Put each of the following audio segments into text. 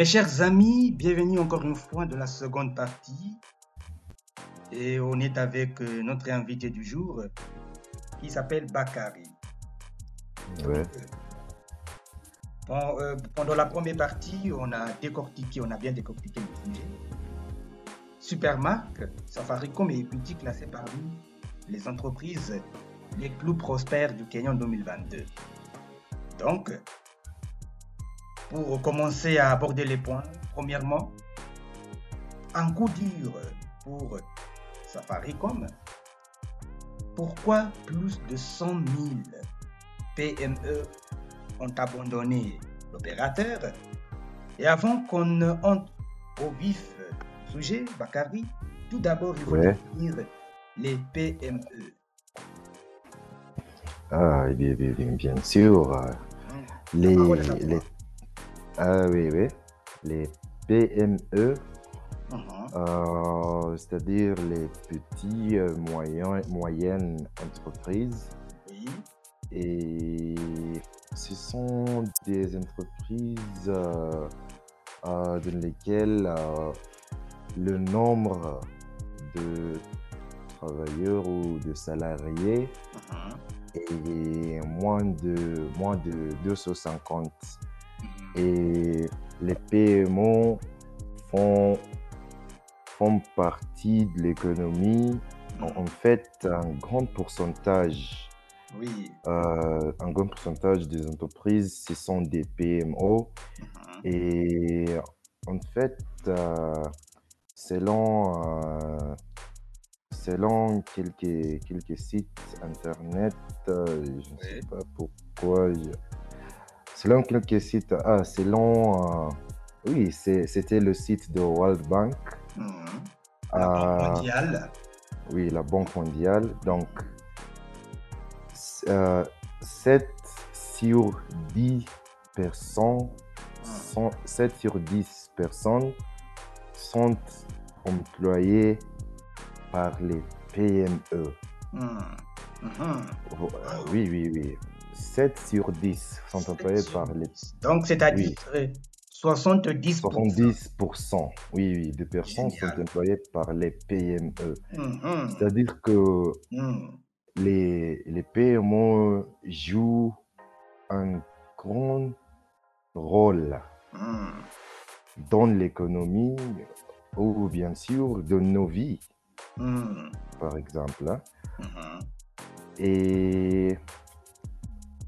Mes chers amis, bienvenue encore une fois de la seconde partie. Et on est avec euh, notre invité du jour qui s'appelle Bakari. Ouais. Bon, euh, pendant la première partie, on a décortiqué, on a bien décortiqué le sujet. Supermark, Safaricom et Equity classés parmi les entreprises les plus prospères du Kenya en 2022. Donc, pour commencer à aborder les points, premièrement, un coup dur pour Safaricom. Pourquoi plus de 100 000 PME ont abandonné l'opérateur? Et avant qu'on ne entre au vif sujet, Bakari, tout d'abord, il faut Ouais. définir les PME. Ah, bien, bien, bien, bien sûr. Les, les, ah oui, oui. Les PME, Mhm. euh, c'est-à-dire les petits, euh, moyens, moyennes entreprises. Oui. Et ce sont des entreprises euh, euh, dans lesquelles le nombre de travailleurs ou de salariés Mhm. est moins de, moins de 250. Et les PMO font, font partie de l'économie. En, en fait, un grand pourcentage Oui. euh, un grand pourcentage des entreprises, ce sont des PMO. Mhm. Et en fait, euh, selon, euh, selon quelques, quelques sites internet, je ne sais pas pourquoi, je- selon quelques sites, ah, selon, euh, oui, c'était le site de World Bank, Mhm. La Banque euh, mondiale. oui, la Banque mondiale. Donc, euh, 7 sur 10 personnes, sont, 7 sur 10 personnes sont employées par les PME. Mhm. Mhm. Oh, euh, Oui, oui, oui. 7 sur 10 sont employés par les. Donc, c'est-à-dire euh, 70%. 70%. Oui, oui, de personnes Génial. sont employées par les PME. Mhm. C'est-à-dire que Mhm. les, les PME jouent un grand rôle Mhm. dans l'économie ou bien sûr dans nos vies, par exemple. hein. Et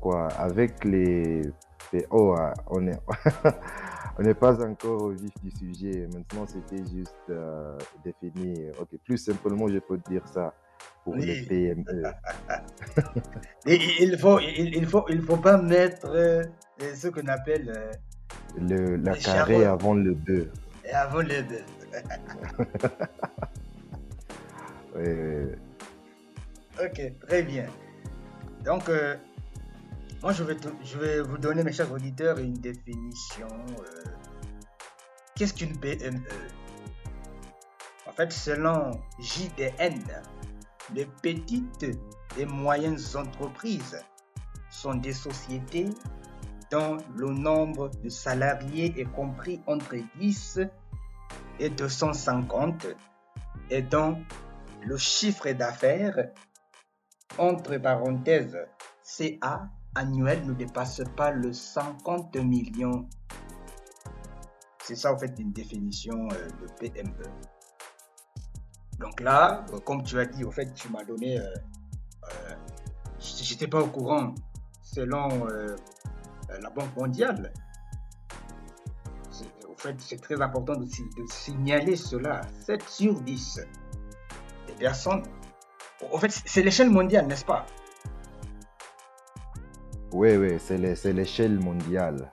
quoi, avec les PO, ah, on est on n'est pas encore au vif du sujet. Maintenant, c'était juste euh, définir. Ok, plus simplement, je peux dire ça pour les Oui. PME. Et il faut, il, il faut, il faut pas mettre euh, ce qu'on appelle euh, Le, la carré avant le 2. avant le deux. Ok, très bien. Donc, euh, moi, je vais, je vais vous donner, mes chers auditeurs, une définition. euh, Qu'est-ce qu'une PME En fait, selon JDN, les petites et moyennes entreprises sont des sociétés dont le nombre de salariés est compris entre 10 et 250 et dont le chiffre d'affaires entre parenthèses CA annuel ne dépasse pas le 50 millions. C'est ça en fait une définition euh, de PME. Donc là, euh, comme tu as dit, au fait, tu m'as donné, euh, euh, j'étais pas au courant, selon la Banque mondiale. Au fait, c'est très important de, de signaler cela. 7 sur 10 des personnes en fait, c'est l'échelle mondiale, n'est-ce pas? Oui, oui, c'est l'échelle mondiale.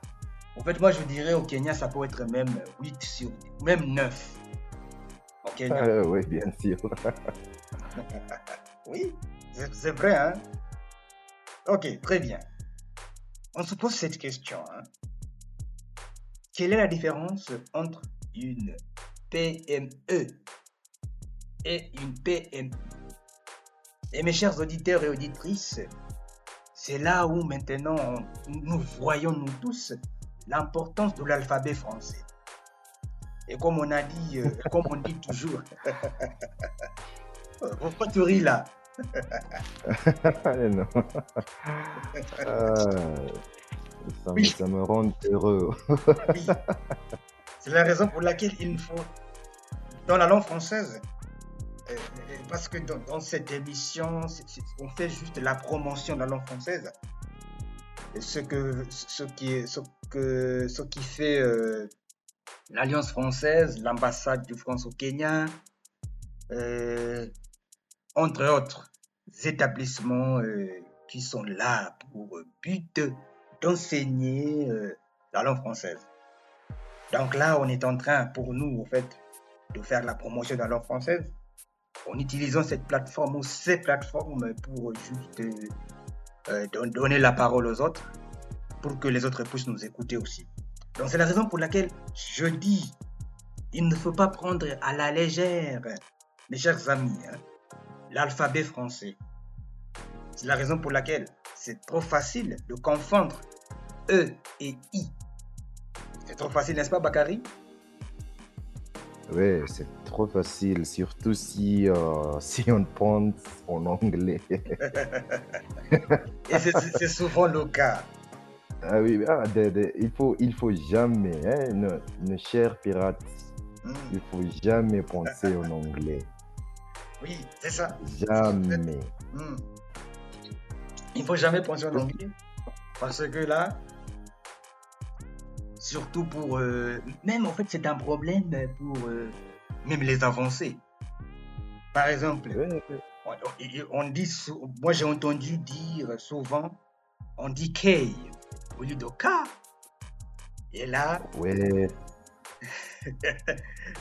En fait, moi, je dirais au Kenya, ça peut être même 8 sur 10, même 9. Au Kenya. Ah, oui, bien sûr. Oui, c'est c'est vrai, hein Ok, très bien. On se pose cette question. Hein. Quelle est la différence entre une PME et une PMI Et mes chers auditeurs et auditrices, c'est là où maintenant on- nous voyons, nous tous, l'importance de l'alphabet français. Et comme on a dit, euh, comme on dit toujours, pourquoi tu ris là non. Ah, ça, me, ça me rend heureux. Oui. C'est la raison pour laquelle il faut, dans la langue française, euh, euh, parce que dans, cette émission, on fait juste la promotion de la langue française. Ce que ce qui ce que ce qui fait euh, l'Alliance française, l'ambassade de France au Kenya, euh, entre autres établissements euh, qui sont là pour but d'enseigner la langue française. Donc là, on est en train, pour nous, en fait, de faire la promotion de la langue française en utilisant cette plateforme ou ces plateformes pour juste euh, don- donner la parole aux autres pour que les autres puissent nous écouter aussi. Donc c'est la raison pour laquelle je dis, il ne faut pas prendre à la légère, mes chers amis, hein, l'alphabet français. C'est la raison pour laquelle c'est trop facile de confondre E et I. C'est trop facile, n'est-ce pas, Bakary? Ouais, c'est trop facile, surtout si, euh, si on pense en anglais. Et c'est- souvent le cas. Ah oui, ah, de- de- il faut, il faut jamais, hein, nos, nos chers pirates, Hmm, il faut jamais penser en anglais. Oui, c'est ça. Jamais. Hmm. Il faut jamais penser en anglais. Parce que là, surtout pour... euh, même en fait, c'est un problème pour euh, même les avancés. Par exemple, on, dit, moi j'ai entendu dire souvent, on dit K au lieu de K. Et là, Ouais,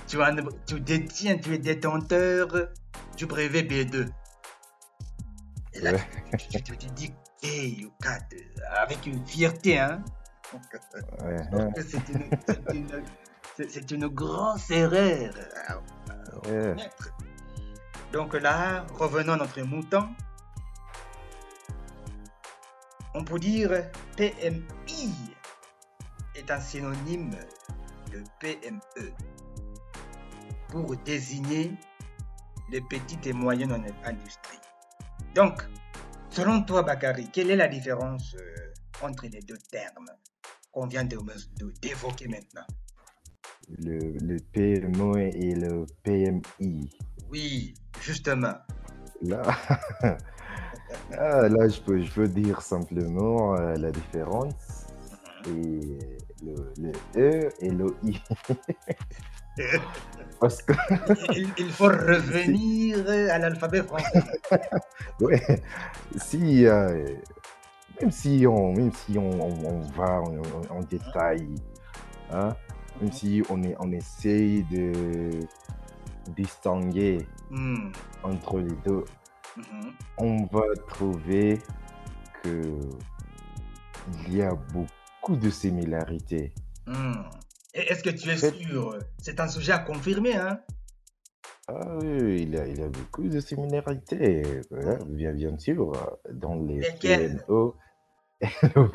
tu, as- tu détiens, tu es détenteur du brevet B2. Et là, Ouais. tu, tu- tu te dis K ou K avec une fierté, hein. ouais, Parce que c'est une, c'est une- grosse erreur ouais. Donc là, revenons à notre mouton. On peut dire PMI est un synonyme de PME pour désigner les petites et moyennes en- industries. Donc, selon toi, Bakary, quelle est la différence euh, entre les deux termes qu'on vient d'évoquer maintenant? Le, le PME et le PMI. Oui, justement. Là, ah, là je, peux, je peux dire simplement euh, la différence. Et le, le E et le I. Parce que, il, il faut revenir à l'alphabet français. ouais, si, euh, même si on, même si on, on- on va en détail, hein, même si on, est, on essaye de distinguer Hmm, entre les deux, mhm. on va trouver que il y a beaucoup de similarités. Et Est-ce que tu es sûr? C'est un sujet à confirmer, hein? Ah oui, il y a, il y a beaucoup de similarités, euh, bien, bien sûr, dans les Lesquelles? On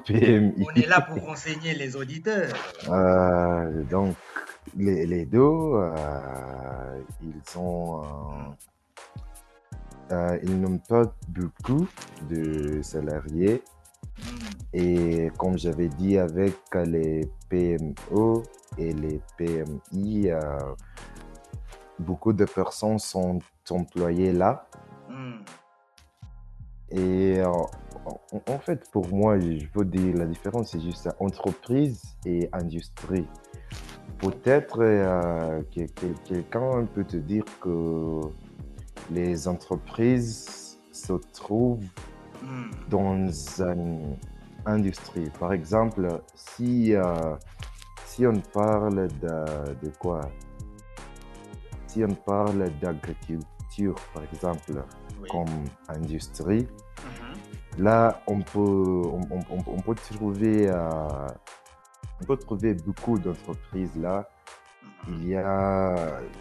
est là pour renseigner les auditeurs. Euh, donc, les, les deux, euh, ils ont, euh, ils n'ont pas beaucoup de salariés. Hmm, Et comme j'avais dit, avec les PME et les PMI, euh, beaucoup de personnes sont employées là. hmm. Et euh, en, en fait, pour moi, je veux dire, la différence, c'est juste entreprise et industrie. Peut-être euh, que, que- quelqu'un peut te dire que les entreprises se trouvent Hmm, dans une industrie. Par exemple, si, euh, si on parle de, de quoi? Si on parle d'agriculture, par exemple, oui. comme industrie. Là, on peut, on, on- on- on peut trouver, euh, on peut trouver beaucoup d'entreprises là. Il y a,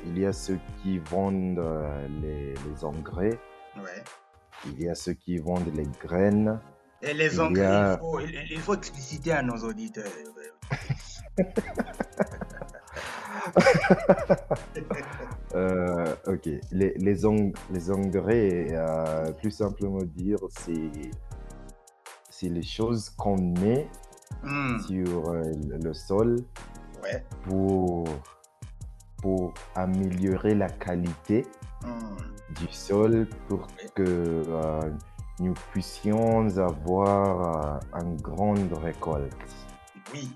il y a ceux qui vendent euh, les, les engrais, Ouais. il y a ceux qui vendent les graines, Et les Il engrais, a- il, faut, il- il faut expliciter à nos auditeurs. Euh, ok, les, les, les engrais, euh, plus simplement dire, c'est les choses qu'on met Hmm, sur euh, le sol Ouais. pour, pour améliorer la qualité Hmm, du sol pour que nous puissions avoir une grande récolte. Oui.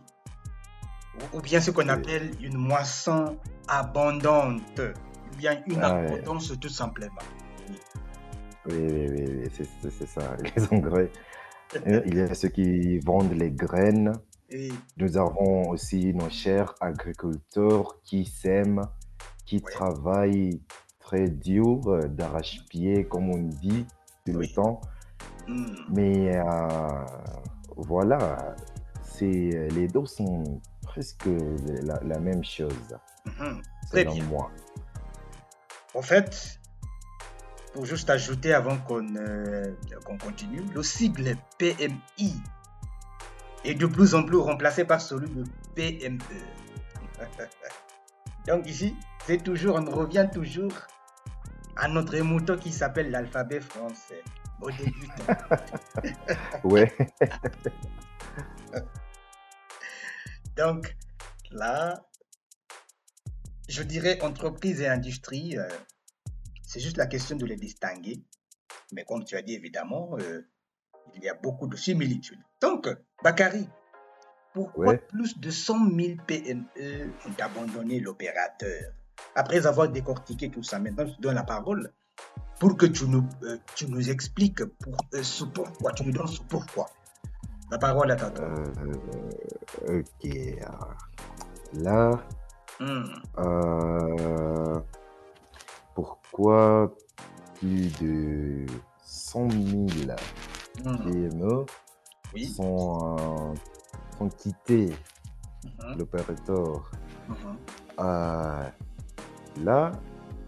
Ou, bien ce qu'on appelle une moisson abondante. Ou bien une Ah ouais. abondance tout simplement. Oui, oui, oui, oui, c'est ça, les engrais. Euh, Il y a ceux qui vendent les graines. Et Nous avons aussi nos chers agriculteurs qui sèment, qui Ouais. travaillent très dur, euh, d'arrache-pied, comme on dit tout Oui. le temps. hmm, Mais euh, voilà, c'est, les deux sont presque la, la même chose, mhm. Très bien. moi. En fait, pour juste ajouter avant qu'on euh, continue, le sigle PMI est de plus en plus remplacé par celui de PME. Donc ici, c'est toujours, on revient toujours à notre mouton qui s'appelle l'alphabet français. Au début. Ouais, Donc là, je dirais entreprise et industrie, euh, c'est juste la question de les distinguer. Mais comme tu as dit, évidemment, euh, il y a beaucoup de similitudes. Donc, Bakary, pourquoi Ouais. plus de 100 000 PME ont abandonné l'opérateur Après avoir décortiqué tout ça, maintenant je te donne la parole pour que tu nous, euh, tu nous expliques pour, euh, ce pourquoi, tu nous donnes ce pourquoi. La parole est à toi. euh, ok. Là, Hmm. euh, pourquoi plus de 100 000 Hmm. PME Oui. sont, euh, sont quittés Mhm. l'opérateur? Mhm. Euh, là,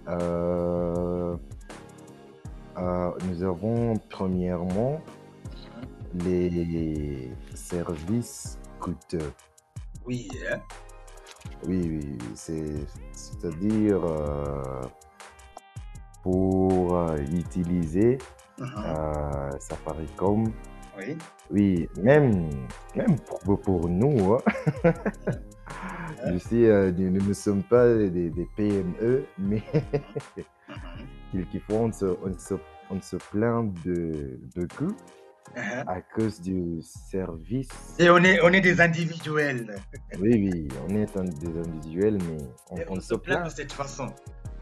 euh, euh, nous avons premièrement les services coûteux. Oui, hein? Oui, oui, c'est, c'est-à-dire euh, pour euh, utiliser Mhm. euh, Safaricom. Oui. Oui, même, même pour, pour nous, hein. je sais, euh, nous nous ne sommes pas des, des PME, mais Mhm. quelquefois on se, on se, on se plaint de, de coûts Mhm. à cause du service. Et on est, on est des individuels. Oui, oui, on est des individuels, mais on, on on se plaint de cette façon.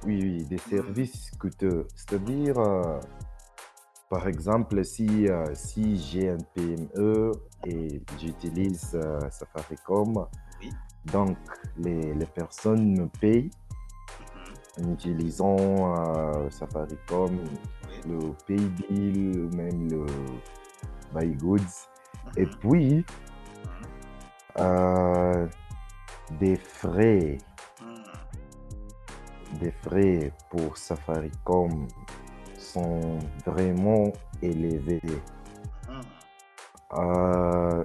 Oui, oui, des services coûteux. C'est-à-dire, euh, par exemple, si, euh, si j'ai un PME et j'utilise euh, Safaricom, Oui. donc les, les personnes me payent Mhm. en utilisant Safaricom, Oui. le Paybill, même le Goods. Et Mhm. puis, euh, des frais Mhm. des frais pour Safaricom sont vraiment élevés. Mhm. Euh,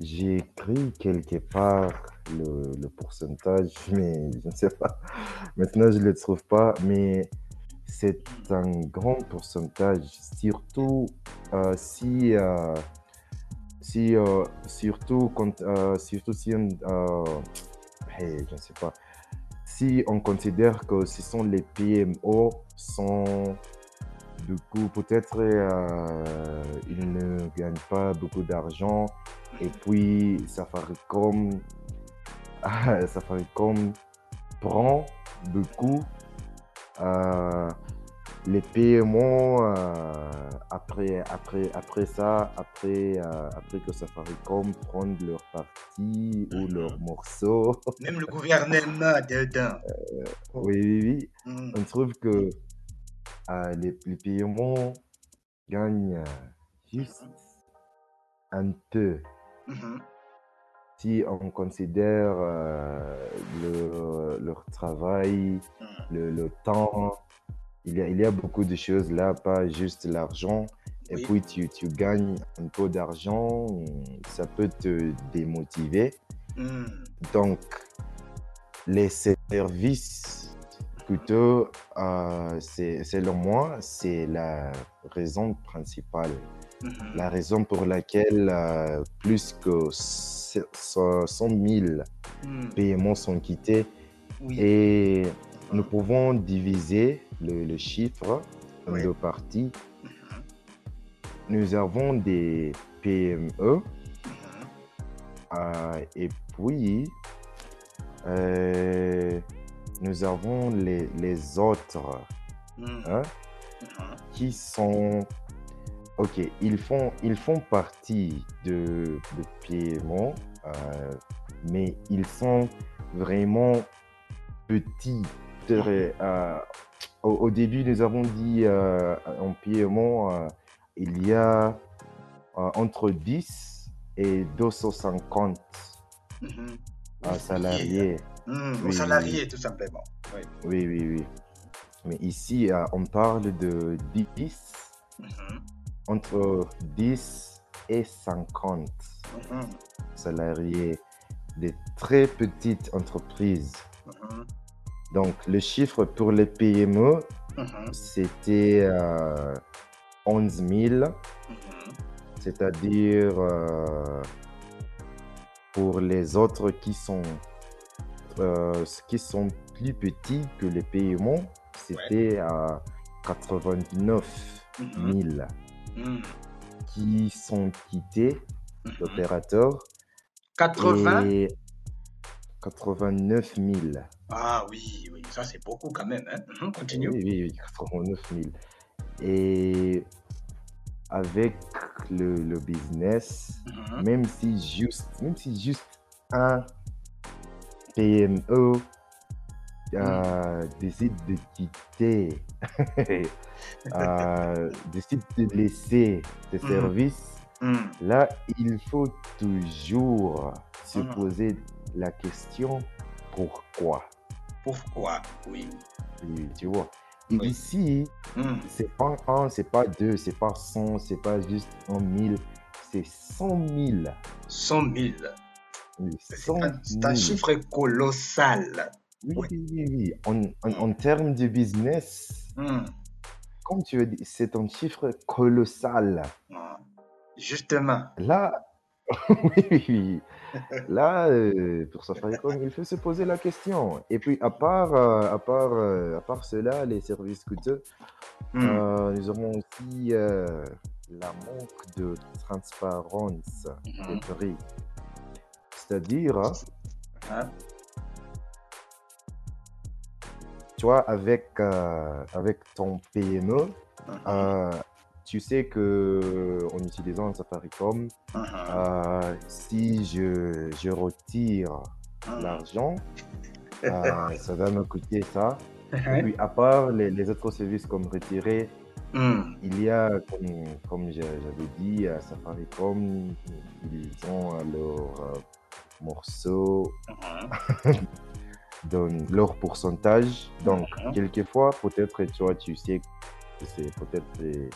j'ai écrit quelque part le, le pourcentage, mais je ne sais pas. Maintenant, je ne le trouve pas, mais c'est un grand pourcentage, surtout euh, si, euh, si euh, surtout quand, euh, surtout si on, euh, hey, je ne sais pas, si on considère que ce sont les PMO sont du coup peut-être euh, ils ne gagnent pas beaucoup d'argent. Et puis Safaricom Safaricom prend beaucoup euh, les PMO euh, après, après, après ça, après, euh, après que Safaricom prenne leur partie ou leur morceau, Même le gouvernement dedans. oui, oui, oui, Mhm. on trouve que euh, les, les PMO gagnent euh, juste un peu. Si on considère euh, le- leur travail, le, le temps, il y, a, il y a beaucoup de choses là, pas juste l'argent. Et puis tu, tu gagnes un peu d'argent, ça peut te démotiver. Mhm. Donc, les services coûteux, euh, c'est, selon moi, c'est la raison principale. Mhm. La raison pour laquelle euh, plus que 100 000 Hmm. paiements sont quittés Oui. et nous pouvons diviser le, le chiffre en Oui. deux parties. Mhm. Nous avons des PME Mhm. euh, et puis euh, nous avons les, les autres Mhm. hein, qui sont... Ok, ils font, ils font partie de, de PME, euh, mais ils sont vraiment petits. C'est-à-dire, euh, au, au début, nous avons dit euh, en PME, euh, il y a euh, entre 10 et 250 Mhm. euh, salariés. Hmm, Aux Oui, salariés, tout simplement. Oui. Oui, oui, oui. Mais ici, euh, on parle de 10, Mhm. Entre 10 et 50 Mhm. salariés, des très petites entreprises. Mhm. Donc, le chiffre pour les PME, Mhm. c'était euh, 11 000, Mhm. c'est-à-dire euh, pour les autres qui sont, euh, qui sont plus petits que les PME, c'était à 89 Mhm. 000 Qui sont quittés, Mhm. l'opérateur, 80 et 89 000. Ah oui, oui, ça c'est beaucoup quand même. Hein. Mhm, Continue. Oui, oui, oui, 89 000. Et avec le, le business, Mhm. même si juste, même si juste un PME euh, décide de quitter, euh, décide de laisser ses Mhm. services, Mhm. là, il faut toujours se Mhm. poser la question pourquoi? Pourquoi? Oui. Oui, Tu vois. Oui. Ici, Mhm. c'est pas un, c'est pas deux, c'est pas cent, c'est pas juste un mille, c'est cent mille. 100 000. Oui, C'est cent un, c'est un mille. chiffre colossal. Oui, Oui. oui. En, en- en termes de business, Mhm. comme tu as dit, c'est un chiffre colossal. Ah. Justement. Là, oui, oui, oui. Là, euh, pour Safaricom, il faut se poser la question. Et puis, à part, euh, à part, euh, à part cela, les services coûteux, Mhm. euh, nous avons aussi la manque de transparence des Mhm. prix. C'est-à-dire, Hein? Tu vois, avec, euh, avec ton PME, Mhm. euh, tu sais que en utilisant Safaricom, Mhm. euh, si je, je retire Mhm. l'argent, ça va me coûter ça. Et puis, à part les, les autres services comme retirer, Mhm. il y a, comme, comme j'a- j'avais dit, à Safaricom, ils ont leur morceau, Dans leur pourcentage. Donc, quelquefois, peut-être, tu vois, tu sais que c'est peut-être les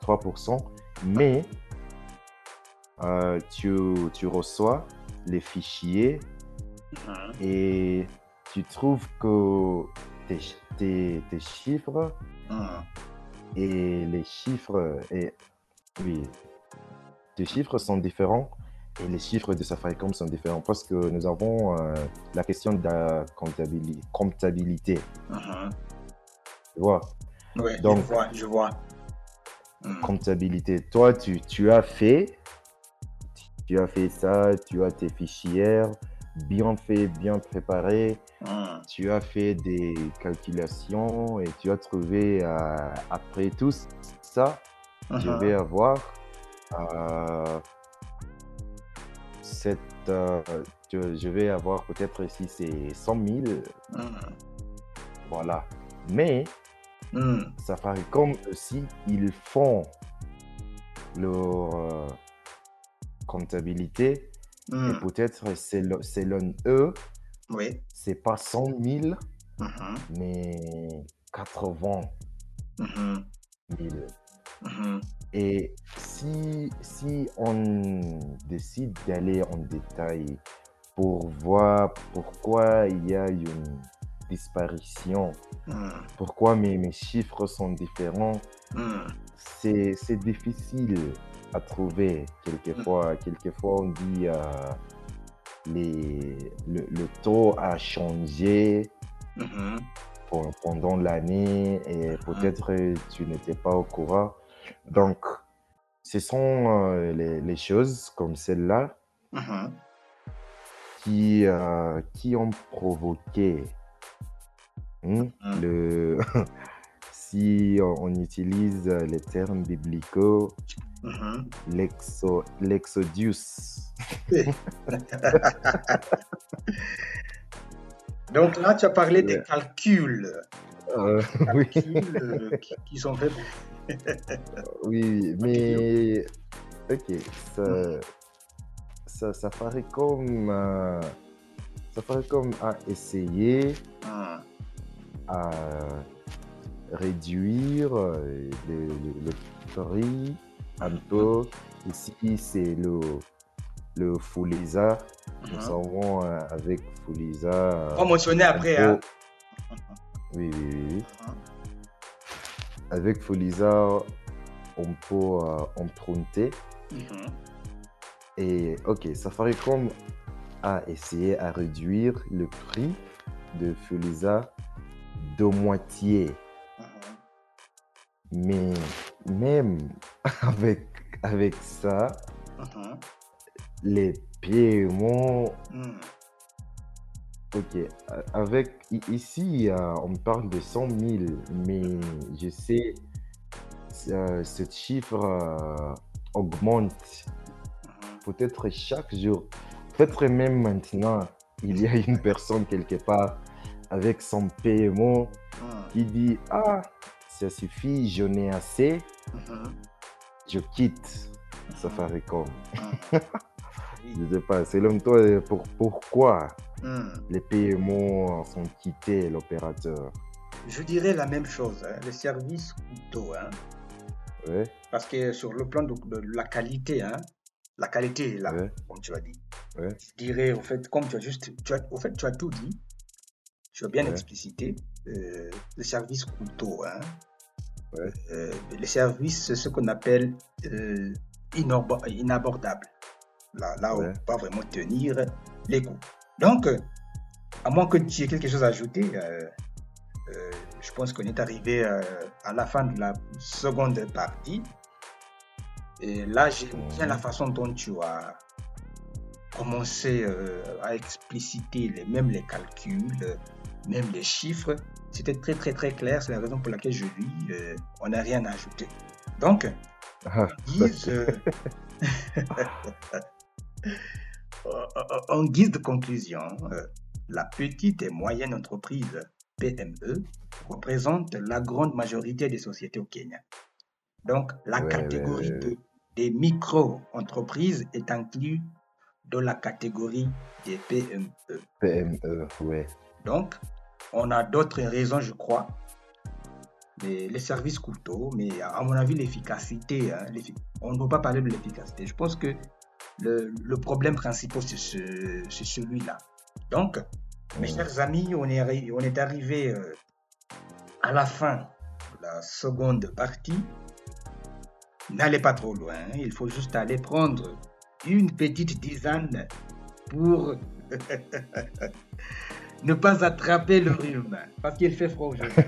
3%, mais euh, tu, tu reçois les fichiers Mhm. et tu trouves que tes, tes, tes chiffres Mhm. et les chiffres, et, oui, tes chiffres sont différents et les chiffres de Safaricom sont différents parce que nous avons euh, la question de la comptabili- comptabilité. Mhm. Tu vois, Oui, je Donc- vois, je vois. Mhm. comptabilité. Toi, tu, tu as fait, tu as fait ça, tu as tes fichiers bien fait, bien préparés, Mhm. tu as fait des calculations et tu as trouvé, euh, après tout ça, je Mhm. vais avoir euh, cette, euh, je, je vais avoir peut-être si c'est 100 000, Mhm. voilà. Mais Mhm. Safaricom aussi, ils font leur euh, comptabilité et Mhm. peut-être selon, selon eux, Oui. c'est pas 100 000, Mhm. mais 80 Mhm. 000. Mhm. Et si, si on décide d'aller en détail pour voir pourquoi il y a une disparition, Hmm. pourquoi mes, mes chiffres sont différents. Hmm. C'est difficile à trouver. Quelquefois, quelquefois on dit euh, les, le, le taux a changé pen- pendant l'année et peut-être tu n'étais pas au courant. Donc, ce sont euh, les, les choses comme celle-là Mhm. qui, euh, qui ont provoqué hmm, Mhm. le... si on utilise les termes bibliques, Mhm. l'exo- l'exodus. Donc là, tu as parlé des calculs, Euh, oui, calculs euh, qui, qui sont faits. oui, mais ok, ça, ça, ça paraît comme, euh, ça paraît comme à essayer Hmm. à réduire le, le- le prix un peu. Ici, c'est le, le Foulisa. Nous Mhm. savons euh, avec Foulisa. On va mentionner après. Hein. Oui, oui, oui, oui. Avec Foulisa, on peut euh, emprunter. Mhm. Et ok, Safaricom a essayé à réduire le prix de Foulisa de moitié. Mhm. Mais même avec, avec ça, Mhm. les paiements. Ok, euh, avec i- ici, euh, on parle de 100 000, mais je sais, euh, ce chiffre euh, augmente Mhm. peut-être chaque jour. Peut-être même maintenant, il y a une personne quelque part avec son paiement Mhm. qui dit Ah, ça suffit, j'en ai assez, Mhm. je quitte Safaricom. Mhm. Je sais pas, selon toi, pour, pourquoi Mhm. les paiements sont quittés l'opérateur? Je dirais la même chose, hein, le service. Hein, Ouais, parce que sur le plan de, de la qualité, hein, la qualité est là, ouais, comme tu as dit. ouais. Je dirais, au fait, comme tu as juste, tu as, au fait, tu as tout dit, tu as bien explicité, euh, le service couteau, hein, Ouais. euh, le service, c'est ce qu'on appelle euh, inabordable. Là, là on ne peut pas vraiment tenir les coûts. Donc, euh, à moins que tu aies quelque chose à ajouter, euh, euh, je pense qu'on est arrivé euh, à la fin de la seconde partie. Et là, j'aime bien la façon dont tu as commencé à expliciter les, même les calculs, même les chiffres. C'était très très très clair, c'est la raison pour laquelle je dis, on n'a rien à ajouter. Donc, Ah, guise, euh, en guise de conclusion, euh, la petite et moyenne entreprise PME représente la grande majorité des sociétés au Kenya. Donc, la Ouais, catégorie ouais, des micro-entreprises est inclue dans la catégorie des PME. PME, ouais. Donc, on a d'autres raisons, je crois. Les, les services couteaux, mais à mon avis, l'efficacité, hein, on ne peut pas parler de l'efficacité. Je pense que le, le problème principal, c'est ce, c'est celui-là. Donc, mes Mm. chers amis, on est, arri- on est arrivé euh, à la fin de la seconde partie. N'allez pas trop loin, hein. il faut juste aller prendre une petite dizaine pour ne pas attraper le rhume, parce qu'il fait froid aujourd'hui.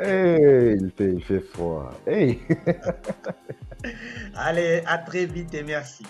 Hey, il fait, il fait froid. Hey! Allez, à très vite et merci.